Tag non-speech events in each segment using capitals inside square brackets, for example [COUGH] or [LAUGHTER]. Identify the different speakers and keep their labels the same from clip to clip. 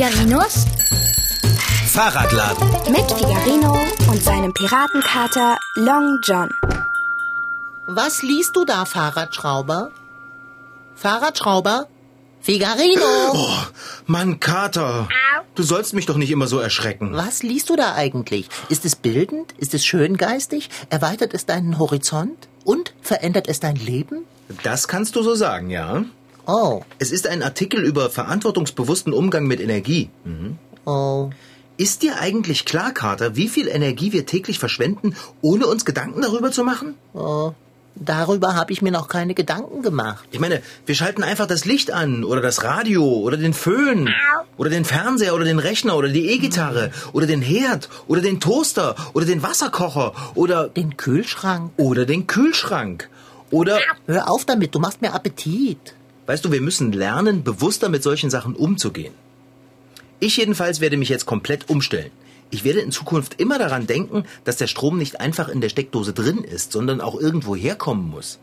Speaker 1: Figarinos
Speaker 2: Fahrradladen.
Speaker 1: mit Figarino und seinem Piratenkater Long John.
Speaker 3: Was liest du da, Fahrradschrauber? Fahrradschrauber? Figarino!
Speaker 2: Oh, Mann, Kater. Du sollst mich doch nicht immer so erschrecken.
Speaker 3: Was liest du da eigentlich? Ist es bildend? Ist es schöngeistig? Erweitert es deinen Horizont? Und verändert es dein Leben?
Speaker 2: Das kannst du so sagen, ja.
Speaker 3: Oh,
Speaker 2: Es ist ein Artikel über verantwortungsbewussten Umgang mit Energie.
Speaker 3: oh.
Speaker 2: Ist dir eigentlich klar, Kater, wie viel Energie wir täglich verschwenden, ohne uns Gedanken darüber zu machen?
Speaker 3: Darüber habe ich mir noch keine Gedanken gemacht.
Speaker 2: Ich meine, wir schalten einfach das Licht an oder das Radio oder den Föhn oder den Fernseher oder den Rechner oder die E-Gitarre oder den Herd oder den Toaster oder den Wasserkocher oder
Speaker 3: Den Kühlschrank.
Speaker 2: oder den Kühlschrank oder
Speaker 3: Hör auf damit, du machst mir Appetit.
Speaker 2: Weißt du, wir müssen lernen, bewusster mit solchen Sachen umzugehen. Ich jedenfalls werde mich jetzt komplett umstellen. Ich werde in Zukunft immer daran denken, dass der Strom nicht einfach in der Steckdose drin ist, sondern auch irgendwo herkommen muss.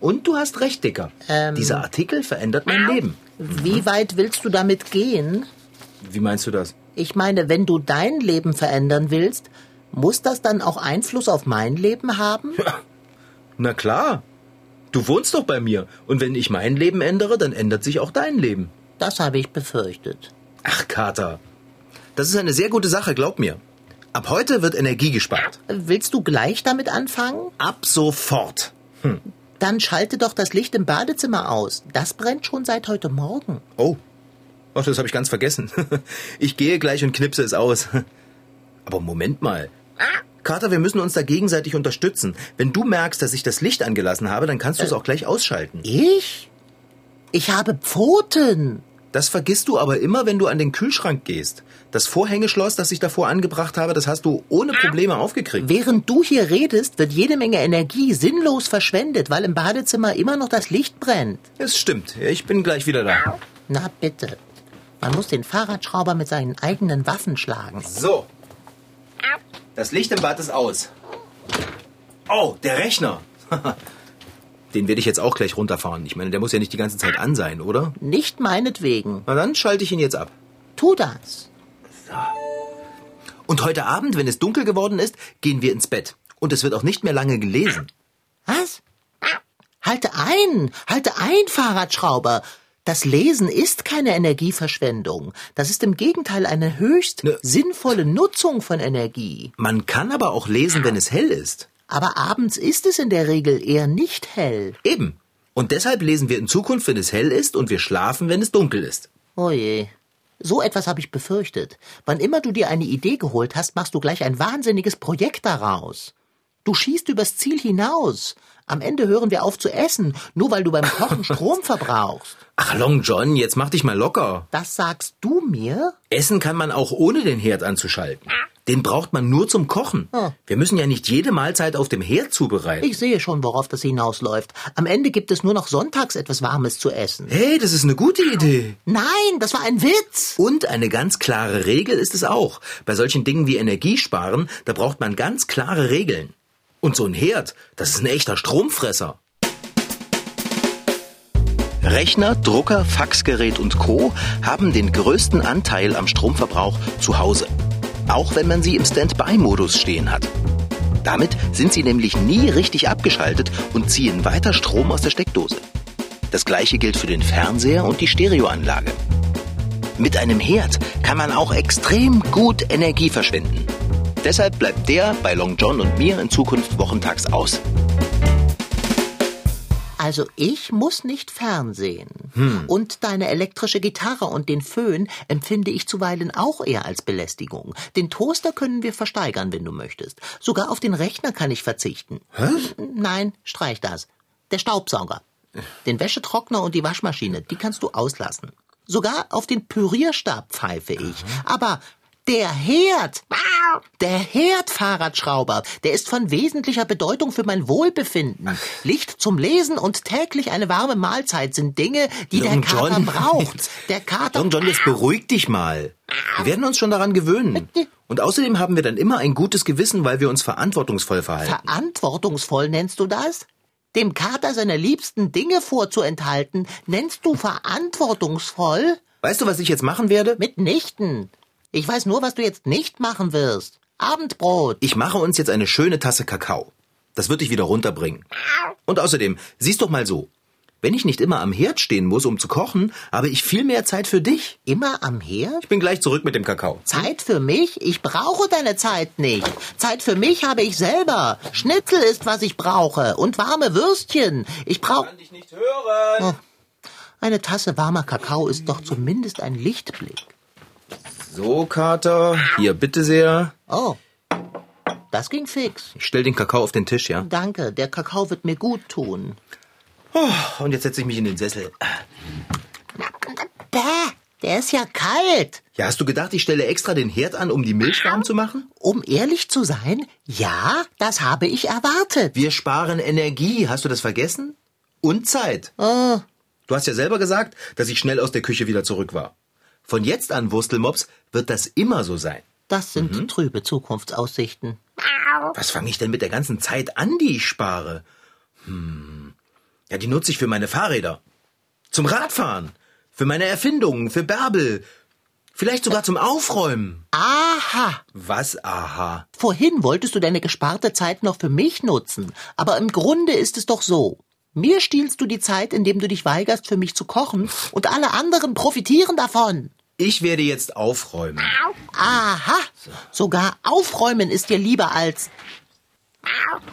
Speaker 2: Und du hast recht, Dicker.
Speaker 3: Ähm.
Speaker 2: Dieser Artikel verändert mein Leben.
Speaker 3: Wie weit willst du damit gehen?
Speaker 2: Wie meinst du das?
Speaker 3: Ich meine, wenn du dein Leben verändern willst, muss das dann auch Einfluss auf mein Leben haben? [LAUGHS]
Speaker 2: Na klar. Du wohnst doch bei mir. Und wenn ich mein Leben ändere, dann ändert sich auch dein Leben.
Speaker 3: Das habe ich befürchtet.
Speaker 2: Ach, Kater. Das ist eine sehr gute Sache, glaub mir. Ab heute wird Energie gespart.
Speaker 3: Willst du gleich damit anfangen?
Speaker 2: Ab sofort.
Speaker 3: Dann schalte doch das Licht im Badezimmer aus. Das brennt schon seit heute Morgen.
Speaker 2: Oh. Ach, das habe ich ganz vergessen. [LAUGHS] Ich gehe gleich und knipse es aus. Aber Moment mal. Kater, wir müssen uns da gegenseitig unterstützen. Wenn du merkst, dass ich das Licht angelassen habe, dann kannst du es auch gleich ausschalten.
Speaker 3: Ich? Ich habe Pfoten.
Speaker 2: Das vergisst du aber immer, wenn du an den Kühlschrank gehst. Das Vorhängeschloss, das ich davor angebracht habe, das hast du ohne Probleme aufgekriegt.
Speaker 3: Während du hier redest, wird jede Menge Energie sinnlos verschwendet, weil im Badezimmer immer noch das Licht brennt.
Speaker 2: Es stimmt. Ich bin gleich wieder da.
Speaker 3: Na bitte. Man muss den Fahrradschrauber mit seinen eigenen Waffen schlagen.
Speaker 2: So. Das Licht im Bad ist aus. Oh, der Rechner. [LAUGHS] Den werde ich jetzt auch gleich runterfahren. Ich meine, der muss ja nicht die ganze Zeit an sein, oder?
Speaker 3: Nicht meinetwegen.
Speaker 2: Na dann schalte ich ihn jetzt ab.
Speaker 3: Tu das.
Speaker 2: Und heute Abend, wenn es dunkel geworden ist, gehen wir ins Bett. Und es wird auch nicht mehr lange gelesen.
Speaker 3: Was? Halte ein, halte ein, Fahrradschrauber. Das Lesen ist keine Energieverschwendung. Das ist im Gegenteil eine höchst
Speaker 2: Ne.
Speaker 3: sinnvolle Nutzung von Energie.
Speaker 2: Man kann aber auch lesen, wenn es hell ist.
Speaker 3: Aber abends ist es in der Regel eher nicht hell.
Speaker 2: Eben. Und deshalb lesen wir in Zukunft, wenn es hell ist, und wir schlafen, wenn es dunkel ist.
Speaker 3: Oh je. So etwas habe ich befürchtet. Wann immer du dir eine Idee geholt hast, machst du gleich ein wahnsinniges Projekt daraus. Du schießt übers Ziel hinaus. Am Ende hören wir auf zu essen, nur weil du beim Kochen [LAUGHS] Strom verbrauchst.
Speaker 2: Ach, Long John, jetzt mach dich mal locker.
Speaker 3: Das sagst du mir?
Speaker 2: Essen kann man auch ohne den Herd anzuschalten. Den braucht man nur zum Kochen.
Speaker 3: Ah.
Speaker 2: Wir müssen ja nicht jede Mahlzeit auf dem Herd zubereiten.
Speaker 3: Ich sehe schon, worauf das hinausläuft. Am Ende gibt es nur noch sonntags etwas Warmes zu essen.
Speaker 2: Hey, das ist eine gute Idee.
Speaker 3: Nein, das war ein Witz.
Speaker 2: Und eine ganz klare Regel ist es auch. Bei solchen Dingen wie Energiesparen, da braucht man ganz klare Regeln. Und so ein Herd, das ist ein echter Stromfresser. Rechner, Drucker, Faxgerät und Co. haben den größten Anteil am Stromverbrauch zu Hause. Auch wenn man sie im Standby-Modus stehen hat. Damit sind sie nämlich nie richtig abgeschaltet und ziehen weiter Strom aus der Steckdose. Das gleiche gilt für den Fernseher und die Stereoanlage. Mit einem Herd kann man auch extrem gut Energie verschwenden. Deshalb bleibt der bei Long John und mir in Zukunft wochentags aus.
Speaker 3: Also ich muss nicht fernsehen.
Speaker 2: Hm.
Speaker 3: Und deine elektrische Gitarre und den Föhn empfinde ich zuweilen auch eher als Belästigung. Den Toaster können wir versteigern, wenn du möchtest. Sogar auf den Rechner kann ich verzichten.
Speaker 2: Was?
Speaker 3: Nein, streich das. Der Staubsauger. Den Wäschetrockner und die Waschmaschine, die kannst du auslassen. Sogar auf den Pürierstab pfeife ich. Aber der Herd, der Herdfahrradschrauber, der ist von wesentlicher Bedeutung für mein Wohlbefinden. Licht zum Lesen und täglich eine warme Mahlzeit sind Dinge, die der
Speaker 2: Long
Speaker 3: Kater
Speaker 2: John.
Speaker 3: braucht. [LAUGHS] Der Kater
Speaker 2: Long John, jetzt beruhig dich mal. Wir werden uns schon daran gewöhnen. Und außerdem haben wir dann immer ein gutes Gewissen, weil wir uns verantwortungsvoll verhalten.
Speaker 3: Verantwortungsvoll nennst du das? Dem Kater seine liebsten Dinge vorzuenthalten, nennst du verantwortungsvoll?
Speaker 2: Weißt du, was ich jetzt machen werde?
Speaker 3: Mitnichten. Ich weiß nur, was du jetzt nicht machen wirst. Abendbrot.
Speaker 2: Ich mache uns jetzt eine schöne Tasse Kakao. Das wird dich wieder runterbringen. Und außerdem, siehst doch mal so. Wenn ich nicht immer am Herd stehen muss, um zu kochen, habe ich viel mehr Zeit für dich.
Speaker 3: Immer am Herd?
Speaker 2: Ich bin gleich zurück mit dem Kakao.
Speaker 3: Zeit für mich? Ich brauche deine Zeit nicht. Zeit für mich habe ich selber. Schnitzel ist, was ich brauche. Und warme Würstchen. Ich brauche...
Speaker 2: dich nicht hören.
Speaker 3: Eine Tasse warmer Kakao ist doch zumindest ein Lichtblick.
Speaker 2: So, Kater, hier bitte sehr.
Speaker 3: Oh, das ging fix.
Speaker 2: Ich stell den Kakao auf den Tisch, ja?
Speaker 3: Danke, der Kakao wird mir gut tun.
Speaker 2: Oh, und jetzt setze ich mich in den Sessel.
Speaker 3: Bäh, der ist ja kalt.
Speaker 2: Ja, hast du gedacht, ich stelle extra den Herd an, um die Milch warm zu machen?
Speaker 3: Um ehrlich zu sein, ja, das habe ich erwartet.
Speaker 2: Wir sparen Energie, hast du das vergessen? Und Zeit.
Speaker 3: Oh,
Speaker 2: Du hast ja selber gesagt, dass ich schnell aus der Küche wieder zurück war. Von jetzt an, Wurstelmops, wird das immer so sein.
Speaker 3: das sind trübe Zukunftsaussichten.
Speaker 2: Was fange ich denn mit der ganzen Zeit an, die ich spare? Hm. Ja, die nutze ich für meine Fahrräder. Zum Radfahren. Für meine Erfindungen, für Bärbel. Vielleicht sogar zum Aufräumen.
Speaker 3: Aha,
Speaker 2: Was, aha.
Speaker 3: vorhin wolltest du deine gesparte Zeit noch für mich nutzen, aber im Grunde ist es doch so. Mir stiehlst du die Zeit, indem du dich weigerst, für mich zu kochen, und alle anderen profitieren davon.
Speaker 2: Ich werde jetzt aufräumen.
Speaker 3: Aha, sogar aufräumen ist dir lieber als...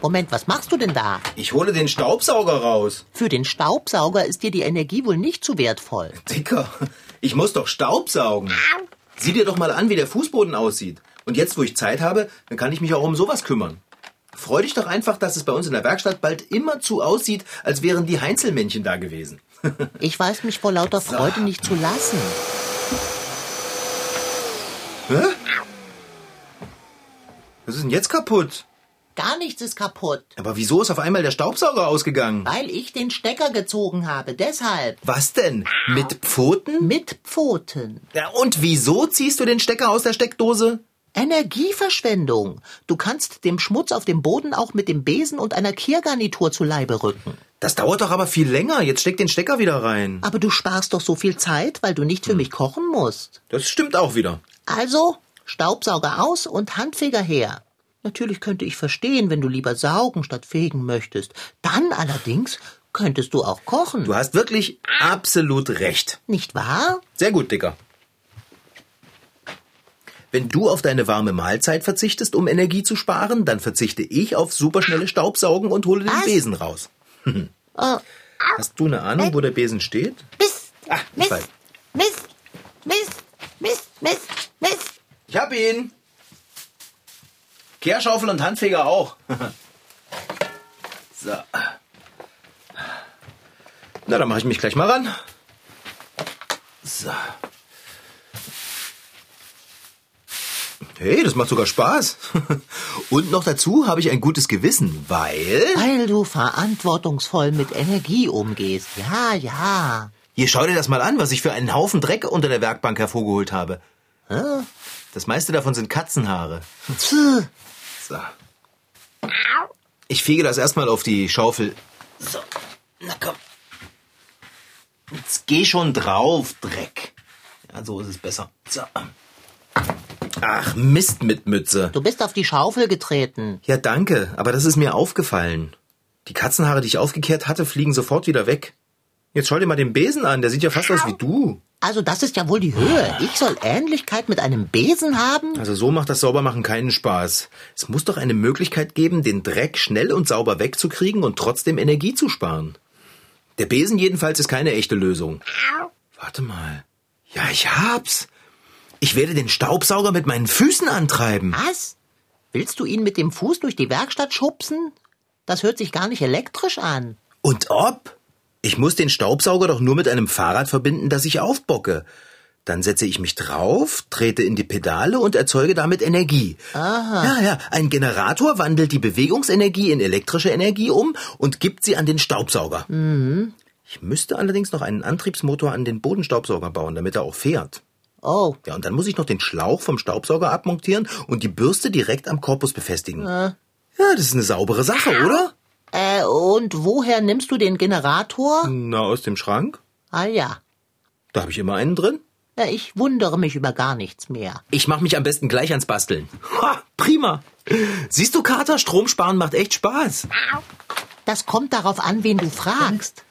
Speaker 3: Moment, was machst du denn da?
Speaker 2: Ich hole den Staubsauger raus.
Speaker 3: Für den Staubsauger ist dir die Energie wohl nicht zu wertvoll.
Speaker 2: Dicker, ich muss doch Staubsaugen. Sieh dir doch mal an, wie der Fußboden aussieht. Und jetzt, wo ich Zeit habe, dann kann ich mich auch um sowas kümmern. Freu dich doch einfach, dass es bei uns in der Werkstatt bald immerzu aussieht, als wären die Heinzelmännchen da gewesen. [LAUGHS]
Speaker 3: Ich weiß mich vor lauter Freude nicht zu lassen.
Speaker 2: Hä? Was ist denn jetzt kaputt?
Speaker 3: Gar nichts ist kaputt,
Speaker 2: Aber wieso ist auf einmal der Staubsauger ausgegangen?
Speaker 3: weil ich den Stecker gezogen habe. Deshalb.
Speaker 2: Was denn? Mit Pfoten?
Speaker 3: Mit Pfoten.
Speaker 2: Ja, und wieso ziehst du den Stecker aus der Steckdose?
Speaker 3: Energieverschwendung. Du kannst dem Schmutz auf dem Boden auch mit dem Besen und einer Kehrgarnitur zu Leibe rücken.
Speaker 2: Das dauert doch aber viel länger. Jetzt steck den Stecker wieder rein.
Speaker 3: Aber du sparst doch so viel Zeit, weil du nicht für mich kochen musst.
Speaker 2: Das stimmt auch wieder.
Speaker 3: Also, Staubsauger aus und Handfeger her. Natürlich könnte ich verstehen, wenn du lieber saugen statt fegen möchtest. Dann allerdings könntest du auch kochen.
Speaker 2: Du hast wirklich absolut recht.
Speaker 3: Nicht wahr?
Speaker 2: Sehr gut, Dicker. Wenn du auf deine warme Mahlzeit verzichtest, um Energie zu sparen, dann verzichte ich auf superschnelle Staubsaugen und hole den
Speaker 3: Was?
Speaker 2: Besen raus. [LAUGHS]
Speaker 3: Oh,
Speaker 2: Hast du eine Ahnung, wo der Besen steht?
Speaker 3: Mist,
Speaker 2: Ah,
Speaker 3: Mist. Mist, Mist, Mist, Mist, Mist.
Speaker 2: Ich hab ihn. Kehrschaufel und Handfeger auch. [LAUGHS] so. Na, dann mache ich mich gleich mal ran. So. Hey, das macht sogar Spaß. [LAUGHS] Und noch dazu habe ich ein gutes Gewissen, weil...
Speaker 3: Weil du verantwortungsvoll mit Energie umgehst. Ja, ja.
Speaker 2: Hier, schau dir das mal an, was ich für einen Haufen Dreck unter der Werkbank hervorgeholt habe.
Speaker 3: Hä?
Speaker 2: Das meiste davon sind Katzenhaare.
Speaker 3: Pfuh.
Speaker 2: So. Ich fege das erstmal auf die Schaufel. So, na komm. Jetzt geh schon drauf, Dreck. Ja, so ist es besser. So. Ach, Mist mit Mütze.
Speaker 3: Du bist auf die Schaufel getreten.
Speaker 2: Ja, danke, aber das ist mir aufgefallen. Die Katzenhaare, die ich aufgekehrt hatte, fliegen sofort wieder weg. Jetzt schau dir mal den Besen an, der sieht ja fast aus wie du.
Speaker 3: Also das ist ja wohl die Höhe. Ich soll Ähnlichkeit mit einem Besen haben?
Speaker 2: Also so macht das Saubermachen keinen Spaß. Es muss doch eine Möglichkeit geben, den Dreck schnell und sauber wegzukriegen und trotzdem Energie zu sparen. Der Besen jedenfalls ist keine echte Lösung. Warte mal. Ja, ich hab's. Ich werde den Staubsauger mit meinen Füßen antreiben.
Speaker 3: Was? Willst du ihn mit dem Fuß durch die Werkstatt schubsen? Das hört sich gar nicht elektrisch an.
Speaker 2: Und ob? Ich muss den Staubsauger doch nur mit einem Fahrrad verbinden, das ich aufbocke. Dann setze ich mich drauf, trete in die Pedale und erzeuge damit Energie.
Speaker 3: Aha.
Speaker 2: Ja, ja, ein Generator wandelt die Bewegungsenergie in elektrische Energie um und gibt sie an den Staubsauger.
Speaker 3: Mhm.
Speaker 2: Ich müsste allerdings noch einen Antriebsmotor an den Bodenstaubsauger bauen, damit er auch fährt.
Speaker 3: Oh,
Speaker 2: Ja, und dann muss ich noch den Schlauch vom Staubsauger abmontieren und die Bürste direkt am Korpus befestigen. Ja, das ist eine saubere Sache, oder?
Speaker 3: äh, und woher nimmst du den Generator?
Speaker 2: Na, aus dem Schrank?
Speaker 3: Ah ja.
Speaker 2: Da habe ich immer einen drin.
Speaker 3: Ja, ich wundere mich über gar nichts mehr.
Speaker 2: Ich mach mich am besten gleich ans Basteln. Ha, prima. Siehst du, Kater, Strom sparen macht echt Spaß.
Speaker 3: Das kommt darauf an, wen du fragst.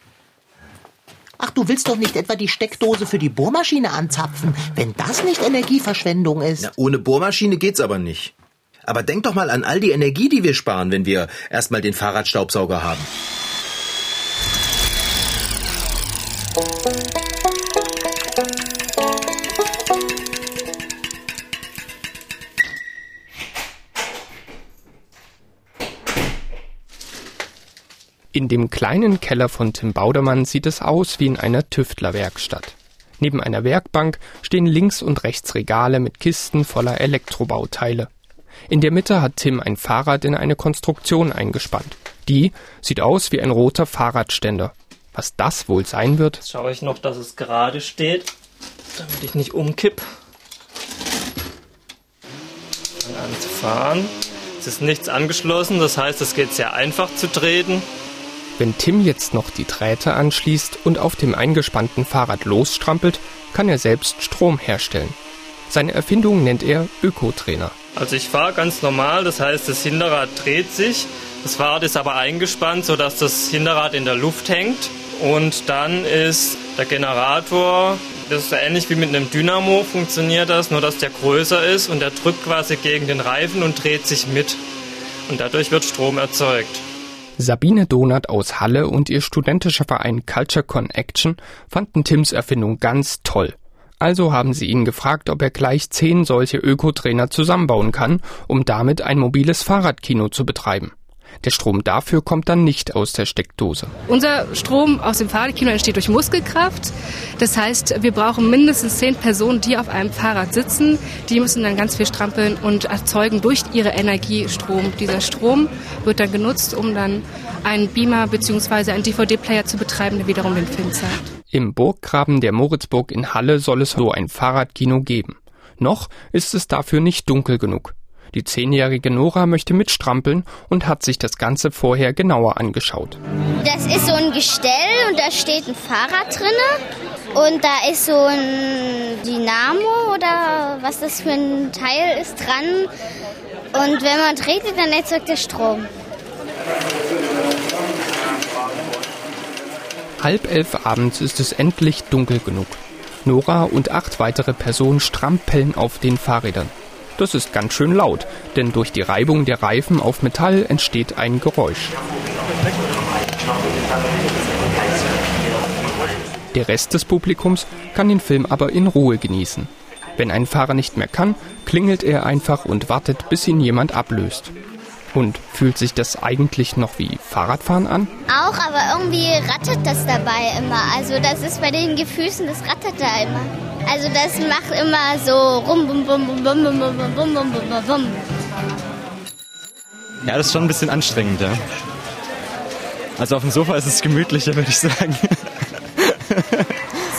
Speaker 3: Ach, du willst doch nicht etwa die Steckdose für die Bohrmaschine anzapfen, wenn das nicht Energieverschwendung ist.
Speaker 2: Na, ohne Bohrmaschine geht's aber nicht. Aber denk doch mal an all die Energie, die wir sparen, wenn wir erstmal den Fahrradstaubsauger haben.
Speaker 4: In dem kleinen Keller von Tim Baudermann sieht es aus wie in einer Tüftlerwerkstatt. Neben einer Werkbank stehen links und rechts Regale mit Kisten voller Elektrobauteile. In der Mitte hat Tim ein Fahrrad in eine Konstruktion eingespannt. Die sieht aus wie ein roter Fahrradständer. Was das wohl sein wird?
Speaker 5: Jetzt schaue ich noch, dass es gerade steht, damit ich nicht umkipp. Fang an zu fahren. Es ist nichts angeschlossen, das heißt, es geht sehr einfach zu treten.
Speaker 4: Wenn Tim jetzt noch die Drähte anschließt und auf dem eingespannten Fahrrad losstrampelt, kann er selbst Strom herstellen. Seine Erfindung nennt er Ökotrainer.
Speaker 5: Also ich fahre ganz normal, das heißt, das Hinterrad dreht sich. Das Fahrrad ist aber eingespannt, sodass das Hinterrad in der Luft hängt. Und dann ist der Generator, das ist ähnlich wie mit einem Dynamo funktioniert das, nur dass der größer ist und der drückt quasi gegen den Reifen und dreht sich mit. Und dadurch wird Strom erzeugt.
Speaker 4: Sabine Donath aus Halle und ihr studentischer Verein Culture Connection fanden Tims Erfindung ganz toll. Also haben sie ihn gefragt, ob er gleich zehn solche Ökotrainer zusammenbauen kann, um damit ein mobiles Fahrradkino zu betreiben. Der Strom dafür kommt dann nicht aus der Steckdose.
Speaker 6: Unser Strom aus dem Fahrradkino entsteht durch Muskelkraft. Das heißt, wir brauchen mindestens zehn Personen, die auf einem Fahrrad sitzen. Die müssen dann ganz viel strampeln und erzeugen durch ihre Energie Strom. Dieser Strom wird dann genutzt, um dann einen Beamer bzw. einen DVD-Player zu betreiben, der wiederum den Film zeigt.
Speaker 4: Im Burggraben der Moritzburg in Halle soll es so ein Fahrradkino geben. Noch ist es dafür nicht dunkel genug. Die zehnjährige Nora möchte mitstrampeln und hat sich das Ganze vorher genauer angeschaut.
Speaker 7: Das ist so ein Gestell und da steht ein Fahrrad drinne und da ist so ein Dynamo oder was das für ein Teil ist dran. Und wenn man dreht, dann erzeugt der Strom.
Speaker 4: Halb elf abends ist es endlich dunkel genug. Nora und acht weitere Personen strampeln auf den Fahrrädern. Das ist ganz schön laut, denn durch die Reibung der Reifen auf Metall entsteht ein Geräusch. Der Rest des Publikums kann den Film aber in Ruhe genießen. Wenn ein Fahrer nicht mehr kann, klingelt er einfach und wartet, bis ihn jemand ablöst. Und fühlt sich das eigentlich noch wie Fahrradfahren an?
Speaker 7: Auch, aber irgendwie rattert das dabei immer. Also das ist bei den Gefüßen, das rattert da immer. Also das macht immer so rum, bum, bum, bum, bum, bum, bum, bum, bum, bum, bum, bum.
Speaker 8: Ja, das ist schon ein bisschen anstrengend, ja. Also auf dem Sofa ist es gemütlicher, würde ich sagen.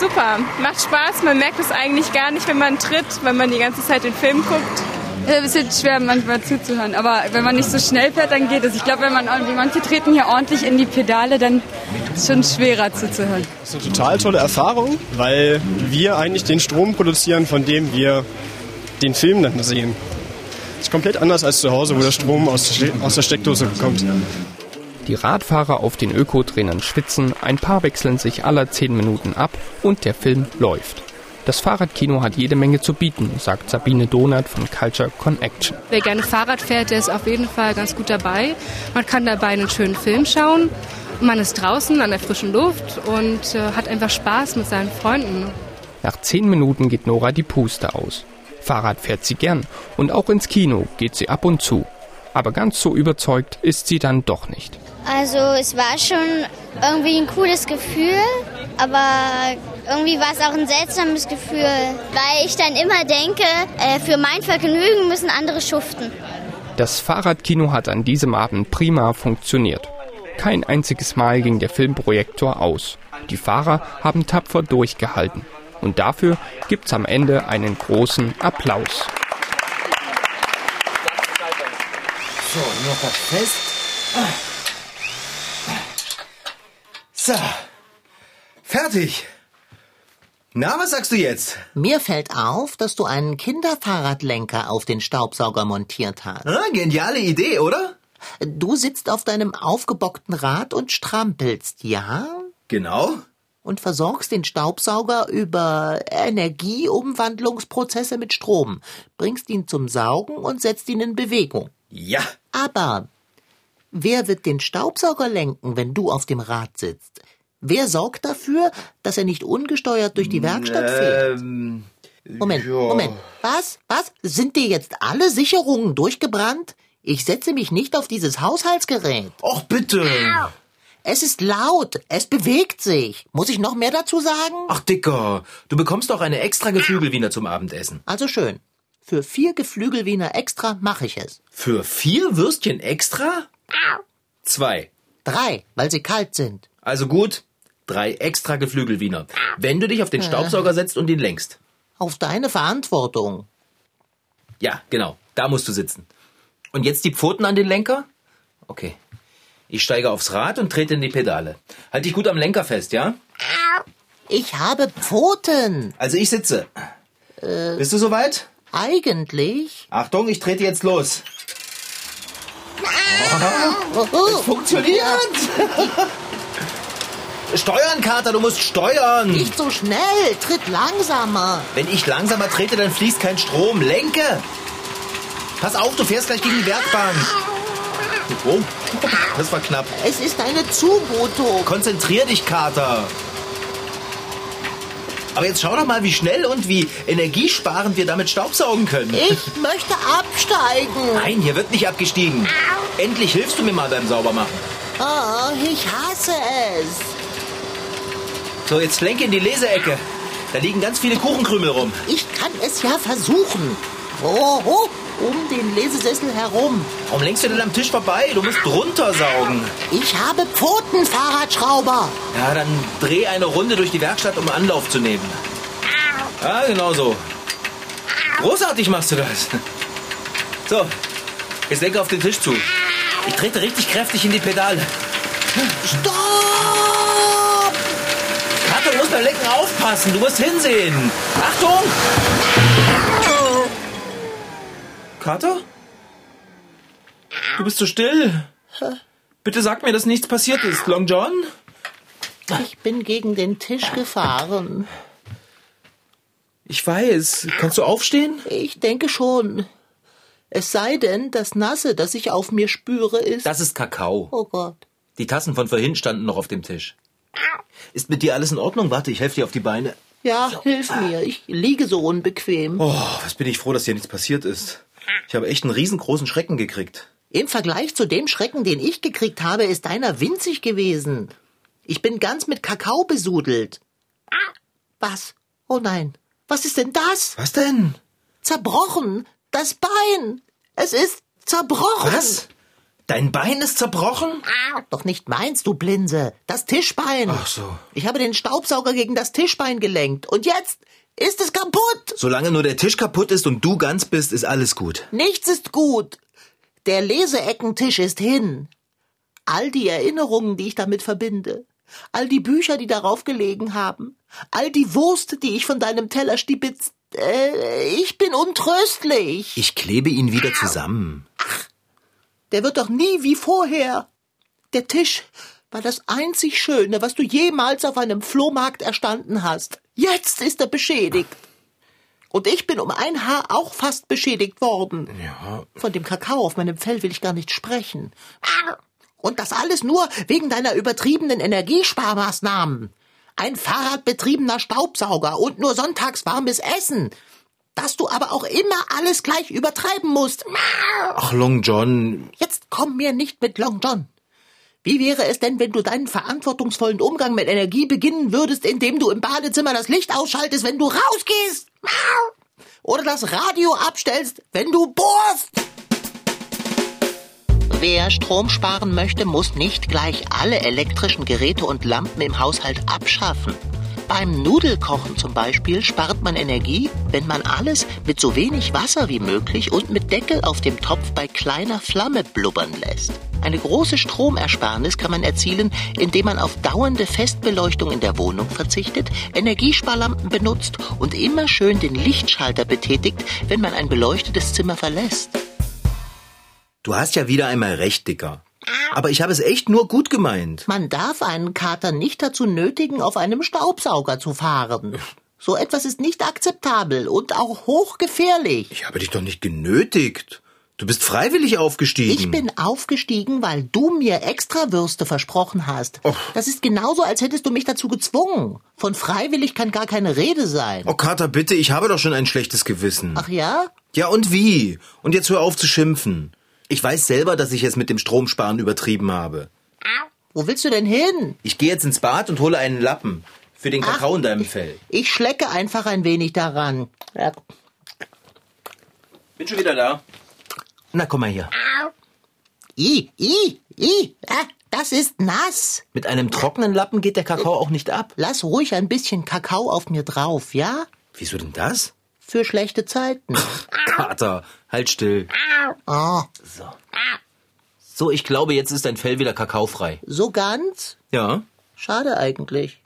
Speaker 9: Super, macht Spaß. Man merkt es eigentlich gar nicht, wenn man tritt, wenn man die ganze Zeit den Film guckt.
Speaker 10: Ja, ein bisschen schwer manchmal zuzuhören, aber wenn man nicht so schnell fährt, dann geht es. Ich glaube, wenn man irgendwie, manche treten hier ordentlich in die Pedale, dann ist es schon schwerer zuzuhören.
Speaker 11: Das ist eine total tolle Erfahrung, weil wir eigentlich den Strom produzieren, von dem wir den Film dann sehen. Das ist komplett anders als zu Hause, wo der Strom aus der Steckdose kommt.
Speaker 4: Die Radfahrer auf den Ökotrainern schwitzen, ein paar wechseln sich aller zehn Minuten ab und der Film läuft. Das Fahrradkino hat jede Menge zu bieten, sagt Sabine Donath von Culture Connection.
Speaker 6: Wer gerne Fahrrad fährt, der ist auf jeden Fall ganz gut dabei. Man kann dabei einen schönen Film schauen. Man ist draußen an der frischen Luft und äh, hat einfach Spaß mit seinen Freunden.
Speaker 4: Nach zehn Minuten geht Nora die Puste aus. Fahrrad fährt sie gern und auch ins Kino geht sie ab und zu. Aber ganz so überzeugt ist sie dann doch nicht.
Speaker 7: Also es war schon irgendwie ein cooles Gefühl, aber irgendwie war es auch ein seltsames Gefühl, weil ich dann immer denke, äh, für mein Vergnügen müssen andere schuften.
Speaker 4: Das Fahrradkino hat an diesem Abend prima funktioniert. Kein einziges Mal ging der Filmprojektor aus. Die Fahrer haben tapfer durchgehalten. Und dafür gibt's am Ende einen großen Applaus.
Speaker 12: So, noch das Fest. So, fertig.
Speaker 2: Na, was sagst du jetzt?
Speaker 3: Mir fällt auf, dass du einen Kinderfahrradlenker auf den Staubsauger montiert hast.
Speaker 2: Ah, geniale Idee, oder?
Speaker 3: Du sitzt auf deinem aufgebockten Rad und strampelst, ja?
Speaker 2: Genau.
Speaker 3: Und versorgst den Staubsauger über Energieumwandlungsprozesse mit Strom, bringst ihn zum Saugen und setzt ihn in Bewegung.
Speaker 2: Ja.
Speaker 3: Aber wer wird den Staubsauger lenken, wenn du auf dem Rad sitzt? Wer sorgt dafür, dass er nicht ungesteuert durch die Werkstatt fährt?
Speaker 2: Ähm,
Speaker 3: Moment,
Speaker 2: ja.
Speaker 3: Moment. Was? Was? Sind dir jetzt alle Sicherungen durchgebrannt? Ich setze mich nicht auf dieses Haushaltsgerät.
Speaker 2: Och, bitte.
Speaker 3: Es ist laut, es bewegt sich. Muss ich noch mehr dazu sagen?
Speaker 2: Ach, Dicker, du bekommst doch eine extra Geflügelwiener zum Abendessen.
Speaker 3: Also schön. Für vier Geflügelwiener extra mache ich es.
Speaker 2: Für vier Würstchen extra? Zwei.
Speaker 3: Drei, weil sie kalt sind.
Speaker 2: Also gut, drei extra Geflügelwiener. Wenn du dich auf den Staubsauger setzt und ihn lenkst.
Speaker 3: Auf deine Verantwortung.
Speaker 2: Ja, genau, da musst du sitzen. Und jetzt die Pfoten an den Lenker? Okay. Ich steige aufs Rad und trete in die Pedale. Halt dich gut am Lenker fest, ja?
Speaker 3: Ich habe Pfoten.
Speaker 2: Also ich sitze. Bist du soweit?
Speaker 3: Eigentlich.
Speaker 2: Achtung, ich trete jetzt los.
Speaker 3: Oh. [LAUGHS]
Speaker 2: Es funktioniert! Steuern, Kater, du musst steuern!
Speaker 3: Nicht so schnell, tritt langsamer.
Speaker 2: Wenn ich langsamer trete, dann fließt kein Strom. Lenke! Pass auf, du fährst gleich gegen die Werkbank. Oh, das war knapp.
Speaker 3: Es ist eine Zumutung.
Speaker 2: Konzentrier dich, Kater. Aber jetzt schau doch mal, wie schnell und wie energiesparend wir damit Staubsaugen können.
Speaker 3: Ich möchte absteigen.
Speaker 2: Nein, hier wird nicht abgestiegen. Endlich hilfst du mir mal beim Saubermachen.
Speaker 3: Oh, ich hasse es.
Speaker 2: So, jetzt lenke in die Leseecke. Da liegen ganz viele Kuchenkrümel rum.
Speaker 3: Ich kann es ja versuchen. Oh, oh, um den Lesesessel herum.
Speaker 2: Warum lenkst du denn am Tisch vorbei? Du musst runtersaugen.
Speaker 3: Ich habe Pfoten, Fahrradschrauber.
Speaker 2: Ja, dann dreh eine Runde durch die Werkstatt, um Anlauf zu nehmen. Ja, genau so. Großartig machst du das. So, jetzt lenke auf den Tisch zu. Ich trete richtig kräftig in die Pedale.
Speaker 3: Stopp!
Speaker 2: Musst beim Lenken aufpassen. Du musst hinsehen. Achtung! Kater? Du bist so still. Bitte sag mir, dass nichts passiert ist, Long John.
Speaker 3: Ich bin gegen den Tisch gefahren.
Speaker 2: Ich weiß. Kannst du aufstehen?
Speaker 3: Ich denke schon. Es sei denn, das Nasse, das ich auf mir spüre, ist.
Speaker 2: Das ist Kakao.
Speaker 3: Oh Gott.
Speaker 2: Die Tassen von vorhin standen noch auf dem Tisch. Ist mit dir alles in Ordnung? Warte, ich helfe dir auf die Beine.
Speaker 3: Ja, hilf mir. Ich liege so unbequem.
Speaker 2: Oh, was bin ich froh, dass dir nichts passiert ist. Ich habe echt einen riesengroßen Schrecken gekriegt.
Speaker 3: Im Vergleich zu dem Schrecken, den ich gekriegt habe, ist deiner winzig gewesen. Ich bin ganz mit Kakao besudelt. Was? Oh nein. Was ist denn das?
Speaker 2: Was denn?
Speaker 3: Zerbrochen. Das Bein. Es ist zerbrochen.
Speaker 2: Was? Dein Bein ist zerbrochen?
Speaker 3: Doch nicht meins, du Blinse. Das Tischbein.
Speaker 2: Ach so.
Speaker 3: Ich habe den Staubsauger gegen das Tischbein gelenkt. Und jetzt ist es kaputt.
Speaker 2: Solange nur der Tisch kaputt ist und du ganz bist, ist alles gut.
Speaker 3: Nichts ist gut. Der Leseeckentisch ist hin. All die Erinnerungen, die ich damit verbinde. All die Bücher, die darauf gelegen haben. All die Wurst, die ich von deinem Teller stibitzt. Äh, ich bin untröstlich.
Speaker 2: Ich klebe ihn wieder zusammen.
Speaker 3: Der wird doch nie wie vorher. Der Tisch war das einzig Schöne, was du jemals auf einem Flohmarkt erstanden hast. Jetzt ist er beschädigt. Und ich bin um ein Haar auch fast beschädigt worden.
Speaker 2: Ja.
Speaker 3: Von dem Kakao auf meinem Fell will ich gar nicht sprechen. Und das alles nur wegen deiner übertriebenen Energiesparmaßnahmen. Ein fahrradbetriebener Staubsauger und nur sonntags warmes Essen. Dass du aber auch immer alles gleich übertreiben musst.
Speaker 2: Ach, Long John.
Speaker 3: Jetzt komm mir nicht mit Long John. Wie wäre es denn, wenn du deinen verantwortungsvollen Umgang mit Energie beginnen würdest, indem du im Badezimmer das Licht ausschaltest, wenn du rausgehst? Oder das Radio abstellst, wenn du bohrst? Wer Strom sparen möchte, muss nicht gleich alle elektrischen Geräte und Lampen im Haushalt abschaffen. Beim Nudelkochen zum Beispiel spart man Energie, wenn man alles mit so wenig Wasser wie möglich und mit Deckel auf dem Topf bei kleiner Flamme blubbern lässt. Eine große Stromersparnis kann man erzielen, indem man auf dauernde Festbeleuchtung in der Wohnung verzichtet, Energiesparlampen benutzt und immer schön den Lichtschalter betätigt, wenn man ein beleuchtetes Zimmer verlässt.
Speaker 2: Du hast ja wieder einmal recht, Dicker. Aber ich habe es echt nur gut gemeint.
Speaker 3: Man darf einen Kater nicht dazu nötigen, auf einem Staubsauger zu fahren. So etwas ist nicht akzeptabel und auch hochgefährlich.
Speaker 2: Ich habe dich doch nicht genötigt. Du bist freiwillig aufgestiegen.
Speaker 3: Ich bin aufgestiegen, weil du mir Extrawürste versprochen hast.
Speaker 2: Oh.
Speaker 3: Das ist genauso, als hättest du mich dazu gezwungen. Von freiwillig kann gar keine Rede sein.
Speaker 2: Oh, Kater, bitte, ich habe doch schon ein schlechtes Gewissen.
Speaker 3: Ach ja?
Speaker 2: Ja, und wie? Und jetzt hör auf zu schimpfen. Ich weiß selber, dass ich es mit dem Stromsparen übertrieben habe.
Speaker 3: Wo willst du denn hin?
Speaker 2: Ich gehe jetzt ins Bad und hole einen Lappen. Für den Kakao in deinem Fell.
Speaker 3: Ich schlecke einfach ein wenig daran. Ja.
Speaker 2: Bin schon wieder da. Na, komm mal hier.
Speaker 3: I, i, i, ah, das ist nass.
Speaker 2: Mit einem trockenen Lappen geht der Kakao auch nicht ab.
Speaker 3: Lass ruhig ein bisschen Kakao auf mir drauf, ja?
Speaker 2: Wieso denn das?
Speaker 3: Für schlechte Zeiten.
Speaker 2: Kater, halt still.
Speaker 3: Oh,
Speaker 2: So. So, ich glaube, jetzt ist dein Fell wieder kakaofrei.
Speaker 3: so ganz?
Speaker 2: Ja?
Speaker 3: Schade eigentlich.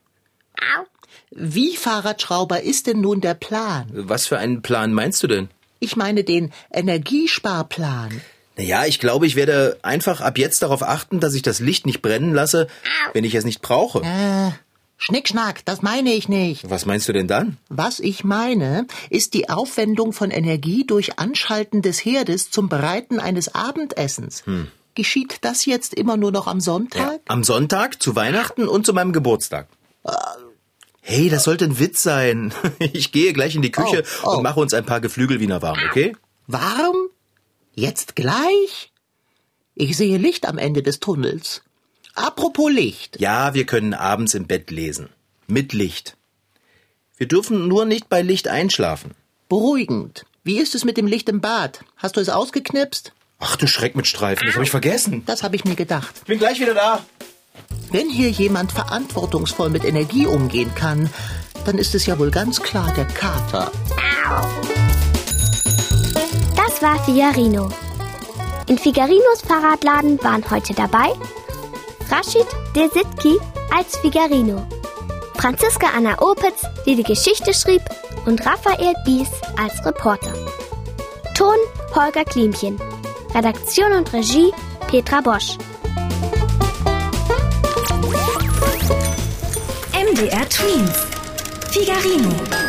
Speaker 3: Wie, Fahrradschrauber, ist denn nun der Plan?
Speaker 2: Was für einen Plan meinst du denn?
Speaker 3: Ich meine den Energiesparplan.
Speaker 2: Naja, ich glaube, ich werde einfach ab jetzt darauf achten, dass ich das Licht nicht brennen lasse, wenn ich es nicht brauche.
Speaker 3: Äh, Schnickschnack, das meine ich nicht.
Speaker 2: Was meinst du denn dann?
Speaker 3: Was ich meine, ist die Aufwendung von Energie durch Anschalten des Herdes zum Bereiten eines Abendessens. Geschieht das jetzt immer nur noch am Sonntag?
Speaker 2: Am Sonntag, zu Weihnachten und zu meinem Geburtstag. Hey, das sollte ein Witz sein. [LAUGHS] Ich gehe gleich in die Küche
Speaker 3: Oh, oh.
Speaker 2: und mache uns ein paar Geflügelwiener warm, okay?
Speaker 3: Warm? Jetzt gleich? Ich sehe Licht am Ende des Tunnels. Apropos Licht.
Speaker 2: Ja, wir können abends im Bett lesen. Mit Licht. Wir dürfen nur nicht bei Licht einschlafen.
Speaker 3: Beruhigend. Wie ist es mit dem Licht im Bad? Hast du es ausgeknipst?
Speaker 2: Ach du Schreck mit Streifen, das habe ich vergessen.
Speaker 3: Das habe ich mir gedacht.
Speaker 2: Bin gleich wieder da.
Speaker 3: Wenn hier jemand verantwortungsvoll mit Energie umgehen kann, dann ist es ja wohl ganz klar der Kater.
Speaker 1: Das war Figarino. In Figarinos Fahrradladen waren heute dabei Rashid Desitki als Figarino, Franziska Anna Opitz, die die Geschichte schrieb, und Raphael Bies als Reporter. Ton Holger Klimchen. Redaktion und Regie Petra Bosch.
Speaker 13: MDR Twins. Figarino.